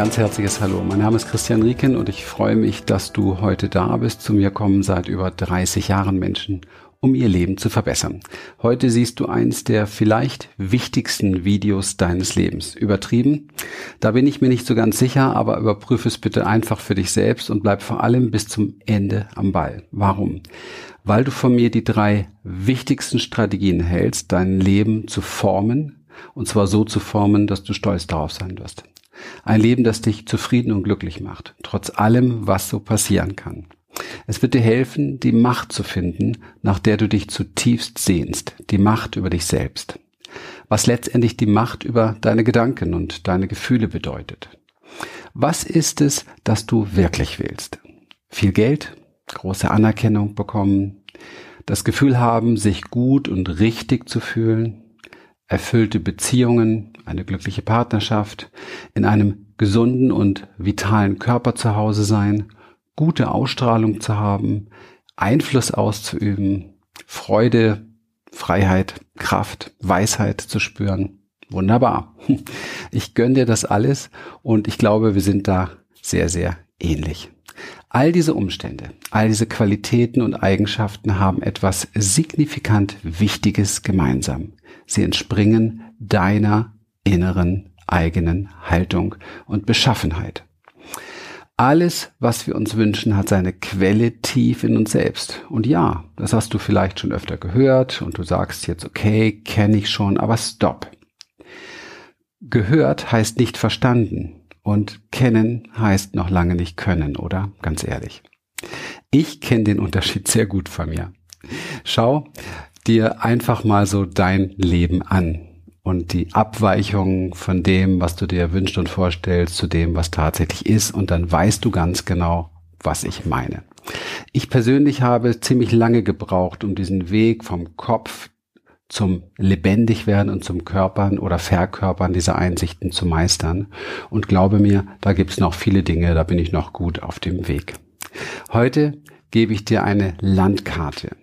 ganz herzliches Hallo. Mein Name ist Christian Rieken und ich freue mich, dass du heute da bist. Zu mir kommen seit über 30 Jahren Menschen, um ihr Leben zu verbessern. Heute siehst du eins der vielleicht wichtigsten Videos deines Lebens. Übertrieben? Da bin ich mir nicht so ganz sicher, aber überprüfe es bitte einfach für dich selbst und bleib vor allem bis zum Ende am Ball. Warum? Weil du von mir die drei wichtigsten Strategien hältst, dein Leben zu formen, und zwar so zu formen, dass du stolz darauf sein wirst. Ein Leben, das dich zufrieden und glücklich macht, trotz allem, was so passieren kann. Es wird dir helfen, die Macht zu finden, nach der du dich zutiefst sehnst, die Macht über dich selbst. Was letztendlich die Macht über deine Gedanken und deine Gefühle bedeutet. Was ist es, das du wirklich willst? Viel Geld, große Anerkennung bekommen, das Gefühl haben, sich gut und richtig zu fühlen, erfüllte Beziehungen, eine glückliche Partnerschaft, in einem gesunden und vitalen Körper zu Hause sein, gute Ausstrahlung zu haben, Einfluss auszuüben, Freude, Freiheit, Kraft, Weisheit zu spüren. Wunderbar. Ich gönne dir das alles und ich glaube, wir sind da sehr, sehr ähnlich. All diese Umstände, all diese Qualitäten und Eigenschaften haben etwas signifikant Wichtiges gemeinsam. Sie entspringen deiner inneren eigenen Haltung und Beschaffenheit. Alles, was wir uns wünschen, hat seine Quelle tief in uns selbst. Und ja, das hast du vielleicht schon öfter gehört und du sagst jetzt, okay, kenne ich schon, aber stopp. Gehört heißt nicht verstanden und kennen heißt noch lange nicht können, oder? Ganz ehrlich. Ich kenne den Unterschied sehr gut von mir. Schau dir einfach mal so dein Leben an und die Abweichung von dem, was du dir wünschst und vorstellst, zu dem, was tatsächlich ist. Und dann weißt du ganz genau, was ich meine. Ich persönlich habe ziemlich lange gebraucht, um diesen Weg vom Kopf zum Lebendigwerden und zum Körpern oder Verkörpern dieser Einsichten zu meistern. Und glaube mir, da gibt's noch viele Dinge, da bin ich noch gut auf dem Weg. Heute gebe ich dir eine Landkarte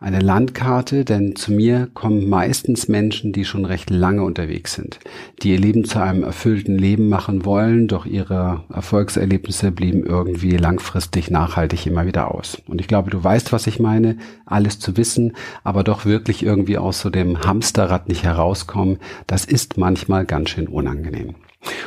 eine Landkarte, denn zu mir kommen meistens Menschen, die schon recht lange unterwegs sind, die ihr Leben zu einem erfüllten Leben machen wollen, doch ihre Erfolgserlebnisse blieben irgendwie langfristig nachhaltig immer wieder aus. Und ich glaube, du weißt, was ich meine, alles zu wissen, aber doch wirklich irgendwie aus so dem Hamsterrad nicht herauskommen, das ist manchmal ganz schön unangenehm.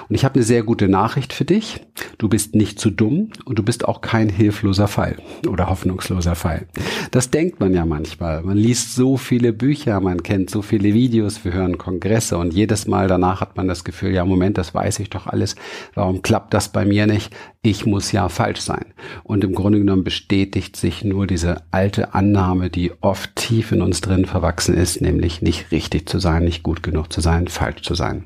Und ich habe eine sehr gute Nachricht für dich. Du bist nicht zu dumm und du bist auch kein hilfloser Fall oder hoffnungsloser Fall. Das denkt man ja manchmal. Man liest so viele Bücher, man kennt so viele Videos, wir hören Kongresse und jedes Mal danach hat man das Gefühl, ja Moment, das weiß ich doch alles. Warum klappt das bei mir nicht? Ich muss ja falsch sein. Und im Grunde genommen bestätigt sich nur diese alte Annahme, die oft tief in uns drin verwachsen ist, nämlich nicht richtig zu sein, nicht gut genug zu sein, falsch zu sein.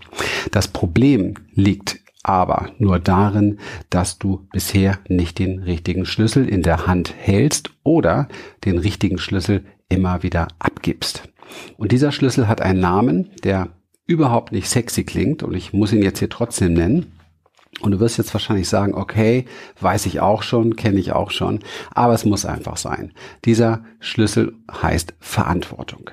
Das Problem liegt aber nur darin, dass du bisher nicht den richtigen Schlüssel in der Hand hältst oder den richtigen Schlüssel immer wieder abgibst. Und dieser Schlüssel hat einen Namen, der überhaupt nicht sexy klingt und ich muss ihn jetzt hier trotzdem nennen. Und du wirst jetzt wahrscheinlich sagen, okay, weiß ich auch schon, kenne ich auch schon, aber es muss einfach sein. Dieser Schlüssel heißt Verantwortung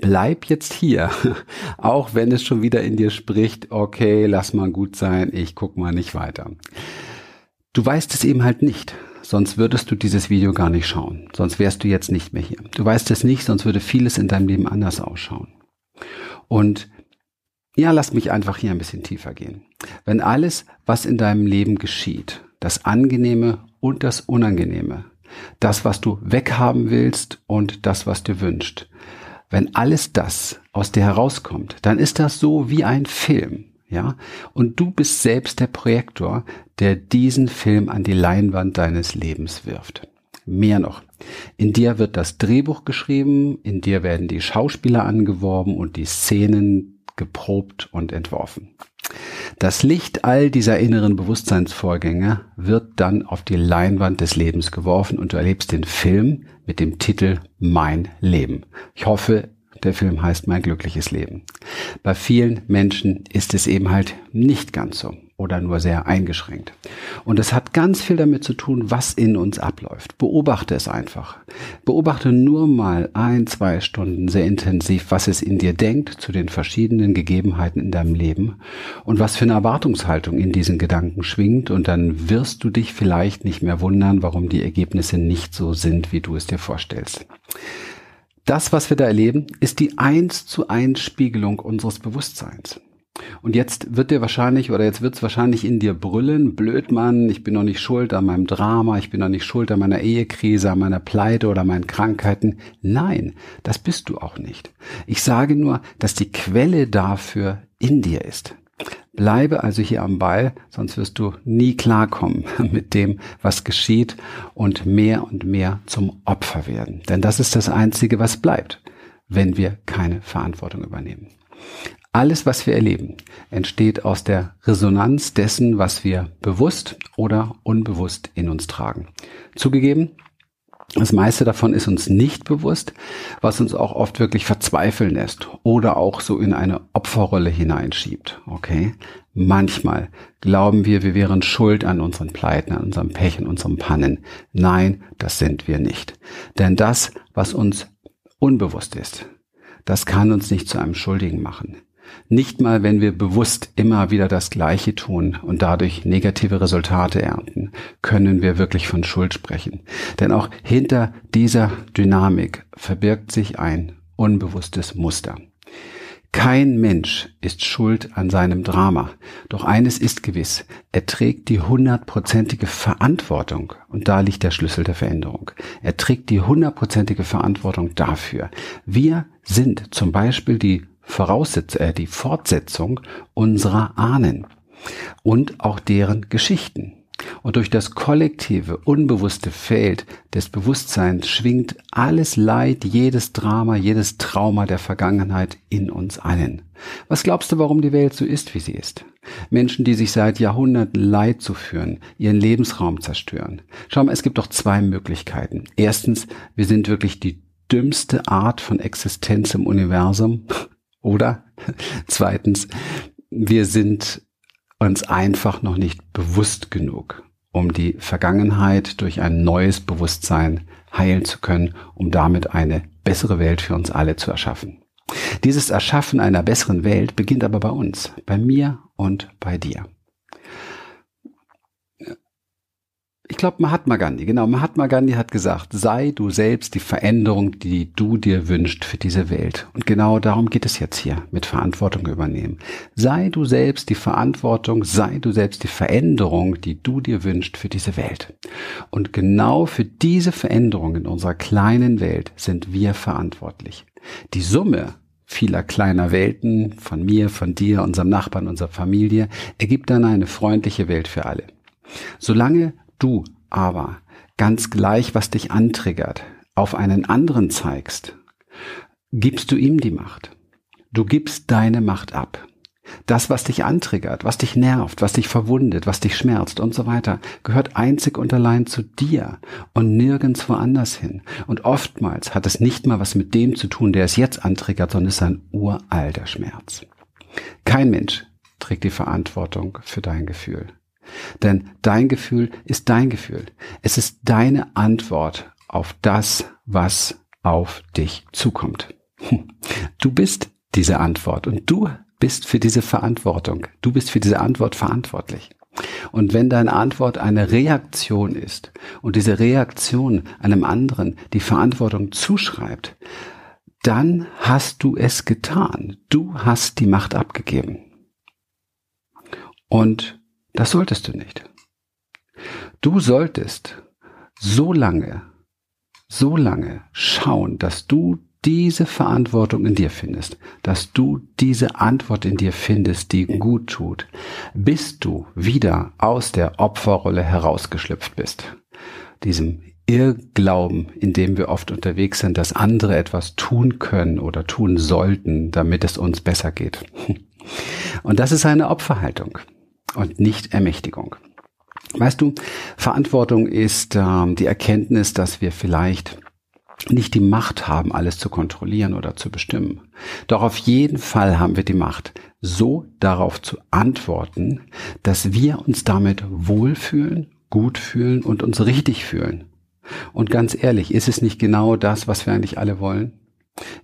bleib jetzt hier, auch wenn es schon wieder in dir spricht, okay, lass mal gut sein, ich guck mal nicht weiter. Du weißt es eben halt nicht, sonst würdest du dieses Video gar nicht schauen, sonst wärst du jetzt nicht mehr hier. Du weißt es nicht, sonst würde vieles in deinem Leben anders ausschauen. Und ja, lass mich einfach hier ein bisschen tiefer gehen. Wenn alles, was in deinem Leben geschieht, das Angenehme und das Unangenehme, das, was du weghaben willst und das, was du wünscht, wenn alles das aus dir herauskommt, dann ist das so wie ein Film, ja? Und du bist selbst der Projektor, der diesen Film an die Leinwand deines Lebens wirft. Mehr noch. In dir wird das Drehbuch geschrieben, in dir werden die Schauspieler angeworben und die Szenen geprobt und entworfen. Das Licht all dieser inneren Bewusstseinsvorgänge wird dann auf die Leinwand des Lebens geworfen und du erlebst den Film mit dem Titel Mein Leben. Ich hoffe, der Film heißt Mein glückliches Leben. Bei vielen Menschen ist es eben halt nicht ganz so. Oder nur sehr eingeschränkt. Und es hat ganz viel damit zu tun, was in uns abläuft. Beobachte es einfach. Beobachte nur mal ein, zwei Stunden sehr intensiv, was es in dir denkt zu den verschiedenen Gegebenheiten in deinem Leben und was für eine Erwartungshaltung in diesen Gedanken schwingt und dann wirst du dich vielleicht nicht mehr wundern, warum die Ergebnisse nicht so sind, wie du es dir vorstellst. Das, was wir da erleben, ist die eins zu eins Spiegelung unseres Bewusstseins. Und jetzt wird dir wahrscheinlich oder jetzt wird es wahrscheinlich in dir brüllen, blöd Mann, ich bin noch nicht schuld an meinem Drama, ich bin noch nicht schuld an meiner Ehekrise, an meiner Pleite oder meinen Krankheiten. Nein, das bist du auch nicht. Ich sage nur, dass die Quelle dafür in dir ist. Bleibe also hier am Ball, sonst wirst du nie klarkommen mit dem, was geschieht und mehr und mehr zum Opfer werden. Denn das ist das Einzige, was bleibt, wenn wir keine Verantwortung übernehmen. Alles, was wir erleben, entsteht aus der Resonanz dessen, was wir bewusst oder unbewusst in uns tragen. Zugegeben, das meiste davon ist uns nicht bewusst, was uns auch oft wirklich verzweifeln lässt oder auch so in eine Opferrolle hineinschiebt. Okay? Manchmal glauben wir, wir wären schuld an unseren Pleiten, an unserem Pech, an unserem Pannen. Nein, das sind wir nicht. Denn das, was uns unbewusst ist, das kann uns nicht zu einem Schuldigen machen. Nicht mal, wenn wir bewusst immer wieder das Gleiche tun und dadurch negative Resultate ernten, können wir wirklich von Schuld sprechen. Denn auch hinter dieser Dynamik verbirgt sich ein unbewusstes Muster. Kein Mensch ist schuld an seinem Drama. Doch eines ist gewiss, er trägt die hundertprozentige Verantwortung, und da liegt der Schlüssel der Veränderung. Er trägt die hundertprozentige Verantwortung dafür. Wir sind zum Beispiel die Voraussetz äh, die Fortsetzung unserer Ahnen und auch deren Geschichten. Und durch das kollektive, unbewusste Feld des Bewusstseins schwingt alles Leid, jedes Drama, jedes Trauma der Vergangenheit in uns allen. Was glaubst du, warum die Welt so ist, wie sie ist? Menschen, die sich seit Jahrhunderten Leid zuführen, ihren Lebensraum zerstören. Schau mal, es gibt doch zwei Möglichkeiten. Erstens, wir sind wirklich die dümmste Art von Existenz im Universum. Oder zweitens, wir sind uns einfach noch nicht bewusst genug, um die Vergangenheit durch ein neues Bewusstsein heilen zu können, um damit eine bessere Welt für uns alle zu erschaffen. Dieses Erschaffen einer besseren Welt beginnt aber bei uns, bei mir und bei dir. Ich glaube, Mahatma Gandhi, genau, Mahatma Gandhi hat gesagt, sei du selbst die Veränderung, die du dir wünschst für diese Welt. Und genau darum geht es jetzt hier, mit Verantwortung übernehmen. Sei du selbst die Verantwortung, sei du selbst die Veränderung, die du dir wünschst für diese Welt. Und genau für diese Veränderung in unserer kleinen Welt sind wir verantwortlich. Die Summe vieler kleiner Welten, von mir, von dir, unserem Nachbarn, unserer Familie, ergibt dann eine freundliche Welt für alle. Solange du aber ganz gleich, was dich antriggert, auf einen anderen zeigst, gibst du ihm die Macht. Du gibst deine Macht ab. Das, was dich antriggert, was dich nervt, was dich verwundet, was dich schmerzt und so weiter, gehört einzig und allein zu dir und nirgends woanders hin. Und oftmals hat es nicht mal was mit dem zu tun, der es jetzt antriggert, sondern es ist ein uralter Schmerz. Kein Mensch trägt die Verantwortung für dein Gefühl. Denn dein Gefühl ist dein Gefühl. Es ist deine Antwort auf das, was auf dich zukommt. Du bist diese Antwort und du bist für diese Verantwortung. Du bist für diese Antwort verantwortlich. Und wenn deine Antwort eine Reaktion ist und diese Reaktion einem anderen die Verantwortung zuschreibt, dann hast du es getan. Du hast die Macht abgegeben. Und das solltest du nicht. Du solltest so lange, so lange schauen, dass du diese Verantwortung in dir findest, dass du diese Antwort in dir findest, die gut tut, bis du wieder aus der Opferrolle herausgeschlüpft bist. Diesem Irrglauben, in dem wir oft unterwegs sind, dass andere etwas tun können oder tun sollten, damit es uns besser geht. Und das ist eine Opferhaltung und nicht Ermächtigung. Weißt du, Verantwortung ist ähm, die Erkenntnis, dass wir vielleicht nicht die Macht haben, alles zu kontrollieren oder zu bestimmen. Doch auf jeden Fall haben wir die Macht, so darauf zu antworten, dass wir uns damit wohlfühlen, gut fühlen und uns richtig fühlen. Und ganz ehrlich, ist es nicht genau das, was wir eigentlich alle wollen?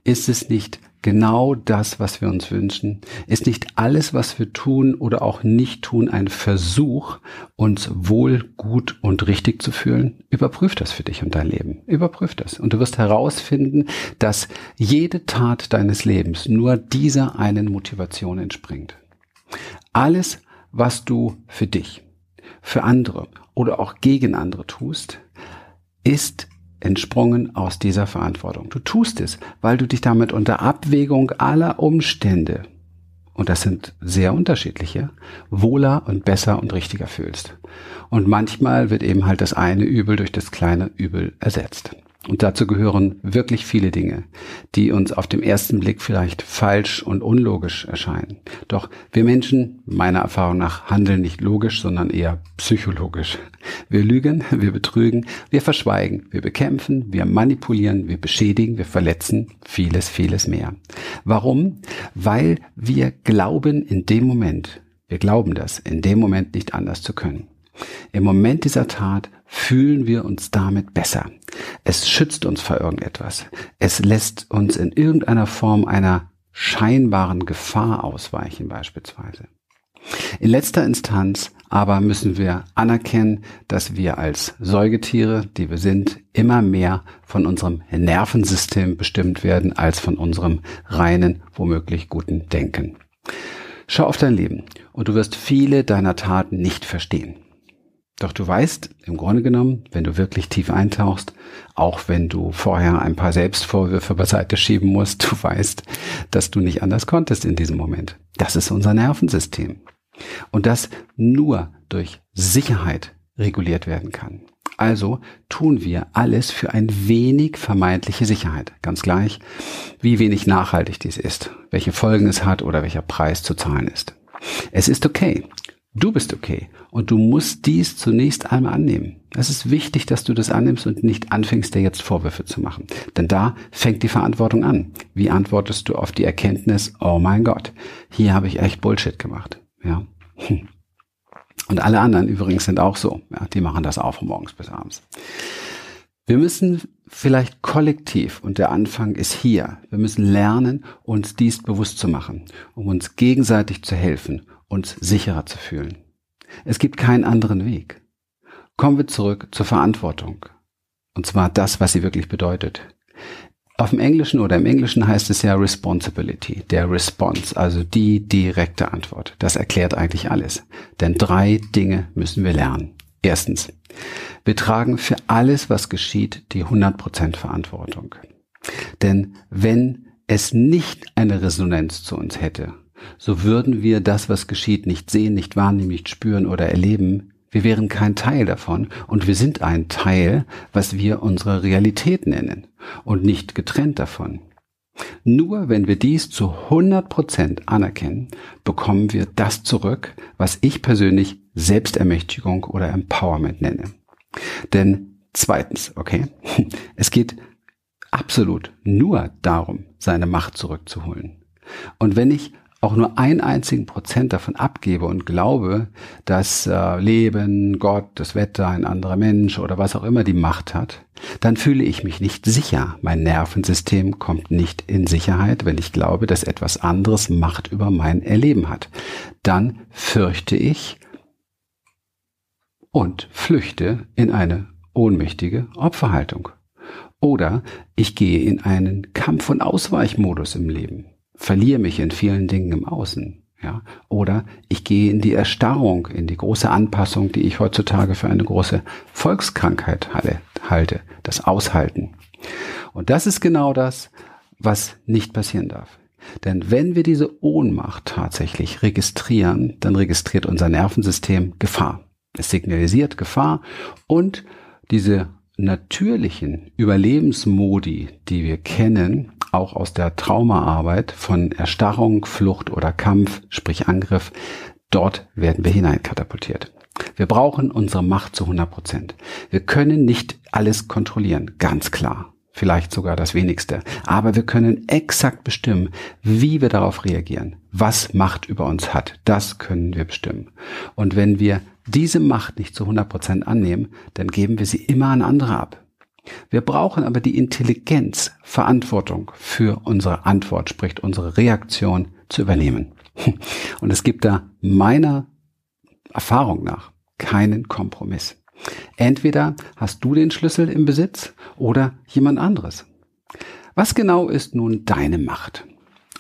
Ist es nicht genau das, was wir uns wünschen? Ist nicht alles, was wir tun oder auch nicht tun, ein Versuch, uns wohl, gut und richtig zu fühlen? Überprüf das für dich und dein Leben. Überprüf das. Und du wirst herausfinden, dass jede Tat deines Lebens nur dieser einen Motivation entspringt. Alles, was du für dich, für andere oder auch gegen andere tust, ist entsprungen aus dieser Verantwortung. Du tust es, weil du dich damit unter Abwägung aller Umstände, und das sind sehr unterschiedliche, wohler und besser und richtiger fühlst. Und manchmal wird eben halt das eine Übel durch das kleine Übel ersetzt. Und dazu gehören wirklich viele Dinge, die uns auf dem ersten Blick vielleicht falsch und unlogisch erscheinen. Doch wir Menschen, meiner Erfahrung nach, handeln nicht logisch, sondern eher psychologisch. Wir lügen, wir betrügen, wir verschweigen, wir bekämpfen, wir manipulieren, wir beschädigen, wir verletzen, vieles, vieles mehr. Warum? Weil wir glauben in dem Moment, wir glauben das, in dem Moment nicht anders zu können. Im Moment dieser Tat fühlen wir uns damit besser. Es schützt uns vor irgendetwas. Es lässt uns in irgendeiner Form einer scheinbaren Gefahr ausweichen beispielsweise. In letzter Instanz aber müssen wir anerkennen, dass wir als Säugetiere, die wir sind, immer mehr von unserem Nervensystem bestimmt werden als von unserem reinen, womöglich guten Denken. Schau auf dein Leben und du wirst viele deiner Taten nicht verstehen. Doch du weißt, im Grunde genommen, wenn du wirklich tief eintauchst, auch wenn du vorher ein paar Selbstvorwürfe beiseite schieben musst, du weißt, dass du nicht anders konntest in diesem Moment. Das ist unser Nervensystem. Und das nur durch Sicherheit reguliert werden kann. Also tun wir alles für ein wenig vermeintliche Sicherheit. Ganz gleich, wie wenig nachhaltig dies ist, welche Folgen es hat oder welcher Preis zu zahlen ist. Es ist okay. Du bist okay und du musst dies zunächst einmal annehmen. Es ist wichtig, dass du das annimmst und nicht anfängst, dir jetzt Vorwürfe zu machen. Denn da fängt die Verantwortung an. Wie antwortest du auf die Erkenntnis, oh mein Gott, hier habe ich echt Bullshit gemacht. Ja. Und alle anderen übrigens sind auch so. Ja, die machen das auch von morgens bis abends. Wir müssen vielleicht kollektiv, und der Anfang ist hier, wir müssen lernen, uns dies bewusst zu machen, um uns gegenseitig zu helfen uns sicherer zu fühlen. Es gibt keinen anderen Weg. Kommen wir zurück zur Verantwortung. Und zwar das, was sie wirklich bedeutet. Auf dem Englischen oder im Englischen heißt es ja Responsibility, der Response, also die direkte Antwort. Das erklärt eigentlich alles. Denn drei Dinge müssen wir lernen. Erstens, wir tragen für alles, was geschieht, die 100% Verantwortung. Denn wenn es nicht eine Resonanz zu uns hätte, so würden wir das, was geschieht, nicht sehen, nicht wahrnehmen, nicht spüren oder erleben. Wir wären kein Teil davon und wir sind ein Teil, was wir unsere Realität nennen und nicht getrennt davon. Nur wenn wir dies zu 100 Prozent anerkennen, bekommen wir das zurück, was ich persönlich Selbstermächtigung oder Empowerment nenne. Denn zweitens, okay, es geht absolut nur darum, seine Macht zurückzuholen. Und wenn ich auch nur einen einzigen Prozent davon abgebe und glaube, dass äh, Leben, Gott, das Wetter, ein anderer Mensch oder was auch immer die Macht hat, dann fühle ich mich nicht sicher. Mein Nervensystem kommt nicht in Sicherheit, wenn ich glaube, dass etwas anderes Macht über mein Erleben hat. Dann fürchte ich und flüchte in eine ohnmächtige Opferhaltung. Oder ich gehe in einen Kampf- und Ausweichmodus im Leben verliere mich in vielen Dingen im Außen. Ja, oder ich gehe in die Erstarrung, in die große Anpassung, die ich heutzutage für eine große Volkskrankheit halte, das Aushalten. Und das ist genau das, was nicht passieren darf. Denn wenn wir diese Ohnmacht tatsächlich registrieren, dann registriert unser Nervensystem Gefahr. Es signalisiert Gefahr und diese natürlichen Überlebensmodi, die wir kennen, auch aus der Traumaarbeit von Erstarrung, Flucht oder Kampf, sprich Angriff, dort werden wir hineinkatapultiert. Wir brauchen unsere Macht zu 100 Prozent. Wir können nicht alles kontrollieren, ganz klar. vielleicht sogar das wenigste. Aber wir können exakt bestimmen, wie wir darauf reagieren. Was Macht über uns hat, das können wir bestimmen. Und wenn wir diese Macht nicht zu 100 Prozent annehmen, dann geben wir sie immer an andere ab. Wir brauchen aber die Intelligenz, Verantwortung für unsere Antwort, sprich unsere Reaktion zu übernehmen. Und es gibt da meiner Erfahrung nach keinen Kompromiss. Entweder hast du den Schlüssel im Besitz oder jemand anderes. Was genau ist nun deine Macht?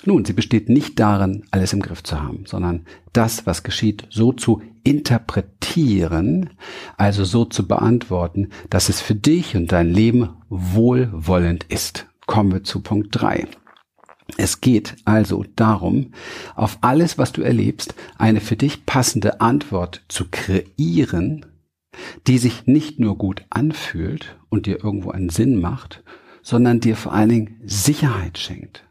Nun, sie besteht nicht darin, alles im Griff zu haben, sondern das, was geschieht, so zu interpretieren, also so zu beantworten, dass es für dich und dein Leben wohlwollend ist. Kommen wir zu Punkt drei. Es geht also darum, auf alles, was du erlebst, eine für dich passende Antwort zu kreieren, die sich nicht nur gut anfühlt und dir irgendwo einen Sinn macht, sondern dir vor allen Dingen Sicherheit schenkt.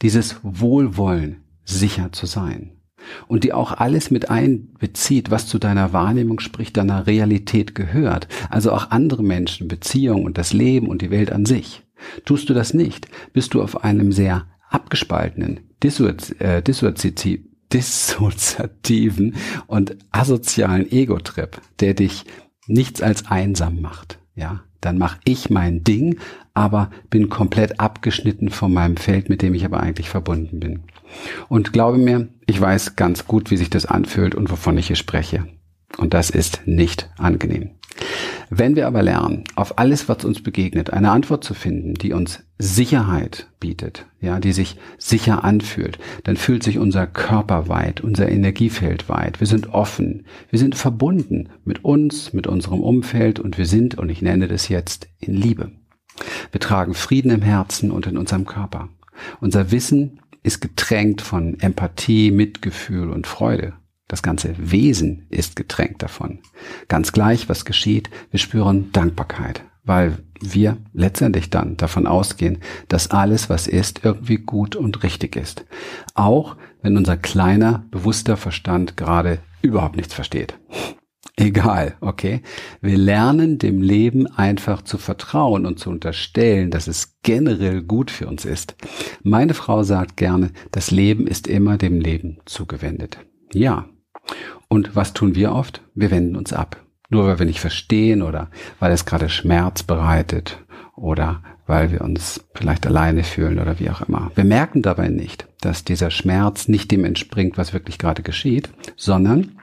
Dieses Wohlwollen, sicher zu sein. Und die auch alles mit einbezieht, was zu deiner Wahrnehmung, sprich deiner Realität gehört. Also auch andere Menschen, Beziehungen und das Leben und die Welt an sich. Tust du das nicht, bist du auf einem sehr abgespaltenen, äh, dissoziativen und asozialen Ego-Trip, der dich nichts als einsam macht. Ja, dann mache ich mein Ding, aber bin komplett abgeschnitten von meinem Feld, mit dem ich aber eigentlich verbunden bin. Und glaube mir, ich weiß ganz gut, wie sich das anfühlt und wovon ich hier spreche. Und das ist nicht angenehm. Wenn wir aber lernen, auf alles, was uns begegnet, eine Antwort zu finden, die uns Sicherheit bietet, ja, die sich sicher anfühlt, dann fühlt sich unser Körper weit, unser Energiefeld weit. Wir sind offen, wir sind verbunden mit uns, mit unserem Umfeld und wir sind, und ich nenne das jetzt, in Liebe. Wir tragen Frieden im Herzen und in unserem Körper. Unser Wissen ist getränkt von Empathie, Mitgefühl und Freude. Das ganze Wesen ist getränkt davon. Ganz gleich, was geschieht, wir spüren Dankbarkeit, weil wir letztendlich dann davon ausgehen, dass alles, was ist, irgendwie gut und richtig ist. Auch wenn unser kleiner, bewusster Verstand gerade überhaupt nichts versteht. Egal, okay? Wir lernen dem Leben einfach zu vertrauen und zu unterstellen, dass es generell gut für uns ist. Meine Frau sagt gerne, das Leben ist immer dem Leben zugewendet. Ja, und was tun wir oft? Wir wenden uns ab. Nur weil wir nicht verstehen oder weil es gerade Schmerz bereitet oder weil wir uns vielleicht alleine fühlen oder wie auch immer. Wir merken dabei nicht, dass dieser Schmerz nicht dem entspringt, was wirklich gerade geschieht, sondern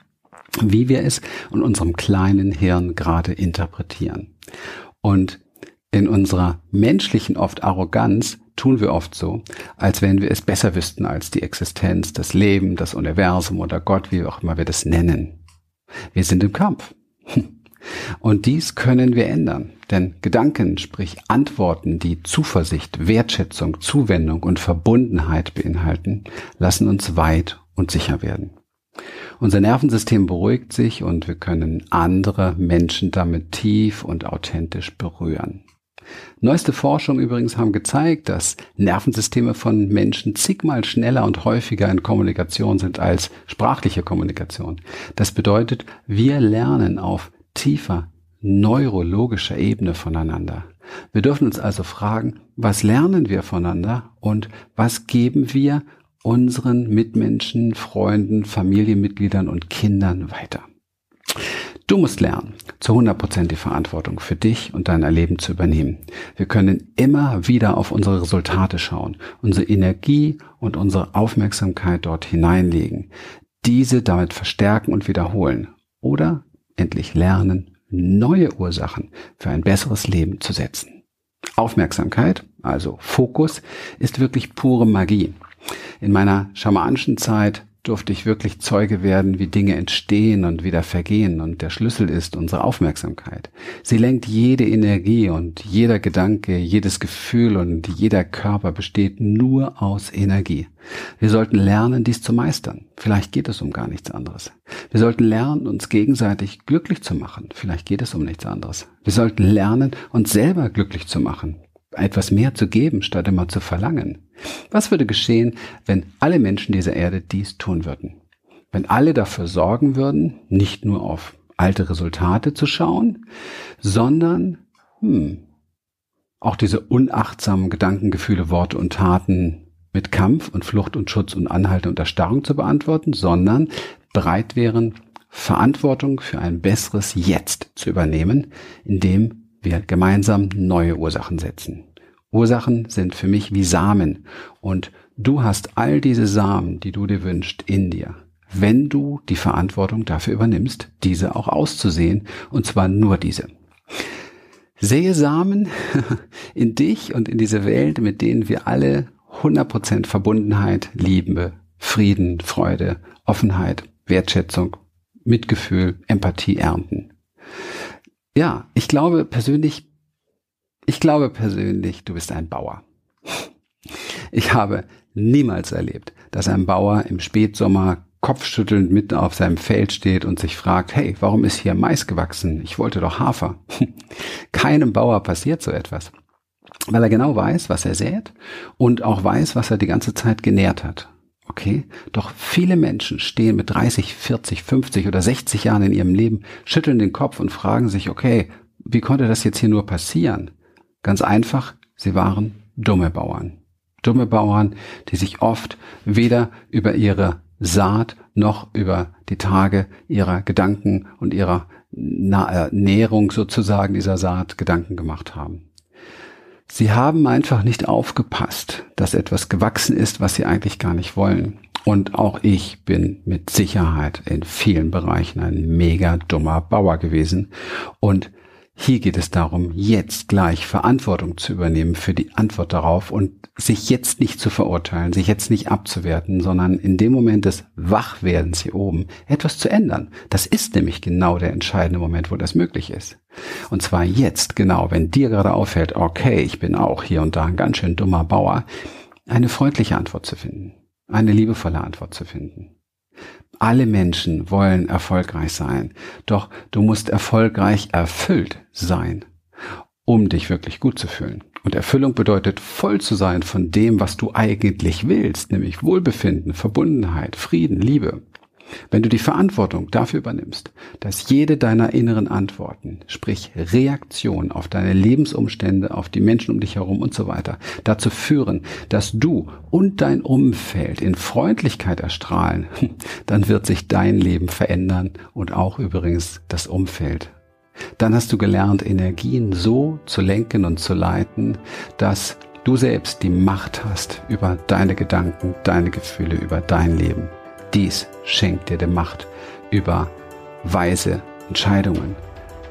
wie wir es in unserem kleinen Hirn gerade interpretieren. Und in unserer menschlichen oft Arroganz tun wir oft so, als wenn wir es besser wüssten als die Existenz, das Leben, das Universum oder Gott, wie auch immer wir das nennen. Wir sind im Kampf. Und dies können wir ändern, denn Gedanken, sprich Antworten, die Zuversicht, Wertschätzung, Zuwendung und Verbundenheit beinhalten, lassen uns weit und sicher werden. Unser Nervensystem beruhigt sich und wir können andere Menschen damit tief und authentisch berühren. Neueste Forschung übrigens haben gezeigt, dass Nervensysteme von Menschen zigmal schneller und häufiger in Kommunikation sind als sprachliche Kommunikation. Das bedeutet, wir lernen auf tiefer neurologischer Ebene voneinander. Wir dürfen uns also fragen, was lernen wir voneinander und was geben wir unseren Mitmenschen, Freunden, Familienmitgliedern und Kindern weiter. Du musst lernen, zu 100% die Verantwortung für dich und dein Erleben zu übernehmen. Wir können immer wieder auf unsere Resultate schauen, unsere Energie und unsere Aufmerksamkeit dort hineinlegen, diese damit verstärken und wiederholen oder endlich lernen, neue Ursachen für ein besseres Leben zu setzen. Aufmerksamkeit, also Fokus, ist wirklich pure Magie. In meiner schamanischen Zeit durfte ich wirklich Zeuge werden, wie Dinge entstehen und wieder vergehen. Und der Schlüssel ist unsere Aufmerksamkeit. Sie lenkt jede Energie und jeder Gedanke, jedes Gefühl und jeder Körper besteht nur aus Energie. Wir sollten lernen, dies zu meistern. Vielleicht geht es um gar nichts anderes. Wir sollten lernen, uns gegenseitig glücklich zu machen. Vielleicht geht es um nichts anderes. Wir sollten lernen, uns selber glücklich zu machen etwas mehr zu geben, statt immer zu verlangen. Was würde geschehen, wenn alle Menschen dieser Erde dies tun würden? Wenn alle dafür sorgen würden, nicht nur auf alte Resultate zu schauen, sondern hm, auch diese unachtsamen Gedanken, Gefühle, Worte und Taten mit Kampf und Flucht und Schutz und Anhalten und Erstarrung zu beantworten, sondern bereit wären, Verantwortung für ein besseres Jetzt zu übernehmen, indem wir gemeinsam neue Ursachen setzen. Ursachen sind für mich wie Samen und du hast all diese Samen, die du dir wünschst, in dir, wenn du die Verantwortung dafür übernimmst, diese auch auszusehen und zwar nur diese. Sehe Samen in dich und in diese Welt, mit denen wir alle 100% Verbundenheit, Liebe, Frieden, Freude, Offenheit, Wertschätzung, Mitgefühl, Empathie ernten. Ja, ich glaube persönlich, ich glaube persönlich, du bist ein Bauer. Ich habe niemals erlebt, dass ein Bauer im Spätsommer kopfschüttelnd mitten auf seinem Feld steht und sich fragt, hey, warum ist hier Mais gewachsen? Ich wollte doch Hafer. Keinem Bauer passiert so etwas, weil er genau weiß, was er sät und auch weiß, was er die ganze Zeit genährt hat. Okay? Doch viele Menschen stehen mit 30, 40, 50 oder 60 Jahren in ihrem Leben, schütteln den Kopf und fragen sich, okay, wie konnte das jetzt hier nur passieren? Ganz einfach, sie waren dumme Bauern. Dumme Bauern, die sich oft weder über ihre Saat noch über die Tage ihrer Gedanken und ihrer Nährung sozusagen dieser Saat Gedanken gemacht haben. Sie haben einfach nicht aufgepasst, dass etwas gewachsen ist, was sie eigentlich gar nicht wollen. Und auch ich bin mit Sicherheit in vielen Bereichen ein mega dummer Bauer gewesen. Und hier geht es darum, jetzt gleich Verantwortung zu übernehmen für die Antwort darauf und sich jetzt nicht zu verurteilen, sich jetzt nicht abzuwerten, sondern in dem Moment des Wachwerdens hier oben etwas zu ändern. Das ist nämlich genau der entscheidende Moment, wo das möglich ist. Und zwar jetzt, genau, wenn dir gerade auffällt, okay, ich bin auch hier und da ein ganz schön dummer Bauer, eine freundliche Antwort zu finden, eine liebevolle Antwort zu finden. Alle Menschen wollen erfolgreich sein, doch du musst erfolgreich erfüllt sein, um dich wirklich gut zu fühlen. Und Erfüllung bedeutet voll zu sein von dem, was du eigentlich willst, nämlich Wohlbefinden, Verbundenheit, Frieden, Liebe. Wenn du die Verantwortung dafür übernimmst, dass jede deiner inneren Antworten, sprich Reaktion auf deine Lebensumstände, auf die Menschen um dich herum und so weiter, dazu führen, dass du und dein Umfeld in Freundlichkeit erstrahlen, dann wird sich dein Leben verändern und auch übrigens das Umfeld. Dann hast du gelernt, Energien so zu lenken und zu leiten, dass du selbst die Macht hast über deine Gedanken, deine Gefühle, über dein Leben. Dies schenkt dir die Macht über weise Entscheidungen.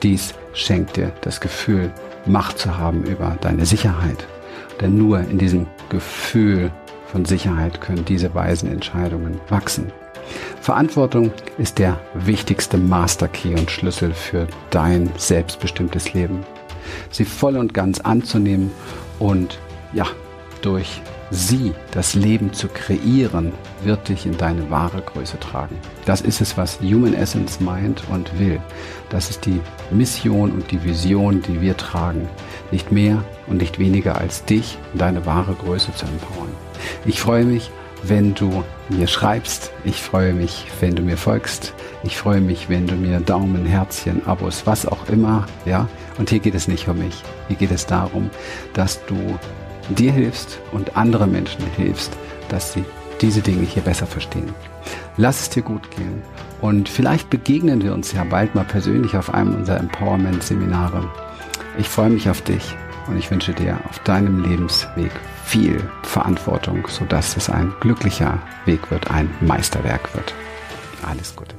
Dies schenkt dir das Gefühl, Macht zu haben über deine Sicherheit. Denn nur in diesem Gefühl von Sicherheit können diese weisen Entscheidungen wachsen. Verantwortung ist der wichtigste Master Key und Schlüssel für dein selbstbestimmtes Leben. Sie voll und ganz anzunehmen und ja, durch sie, das Leben zu kreieren, wird dich in deine wahre Größe tragen. Das ist es, was Human Essence meint und will. Das ist die Mission und die Vision, die wir tragen. Nicht mehr und nicht weniger als dich in deine wahre Größe zu empowern. Ich freue mich, wenn du mir schreibst. Ich freue mich, wenn du mir folgst. Ich freue mich, wenn du mir Daumen, Herzchen, Abos, was auch immer, ja. Und hier geht es nicht um mich. Hier geht es darum, dass du dir hilfst und andere Menschen hilfst, dass sie diese Dinge hier besser verstehen. Lass es dir gut gehen und vielleicht begegnen wir uns ja bald mal persönlich auf einem unserer Empowerment-Seminare. Ich freue mich auf dich und ich wünsche dir auf deinem Lebensweg viel Verantwortung, sodass es ein glücklicher Weg wird, ein Meisterwerk wird. Alles Gute.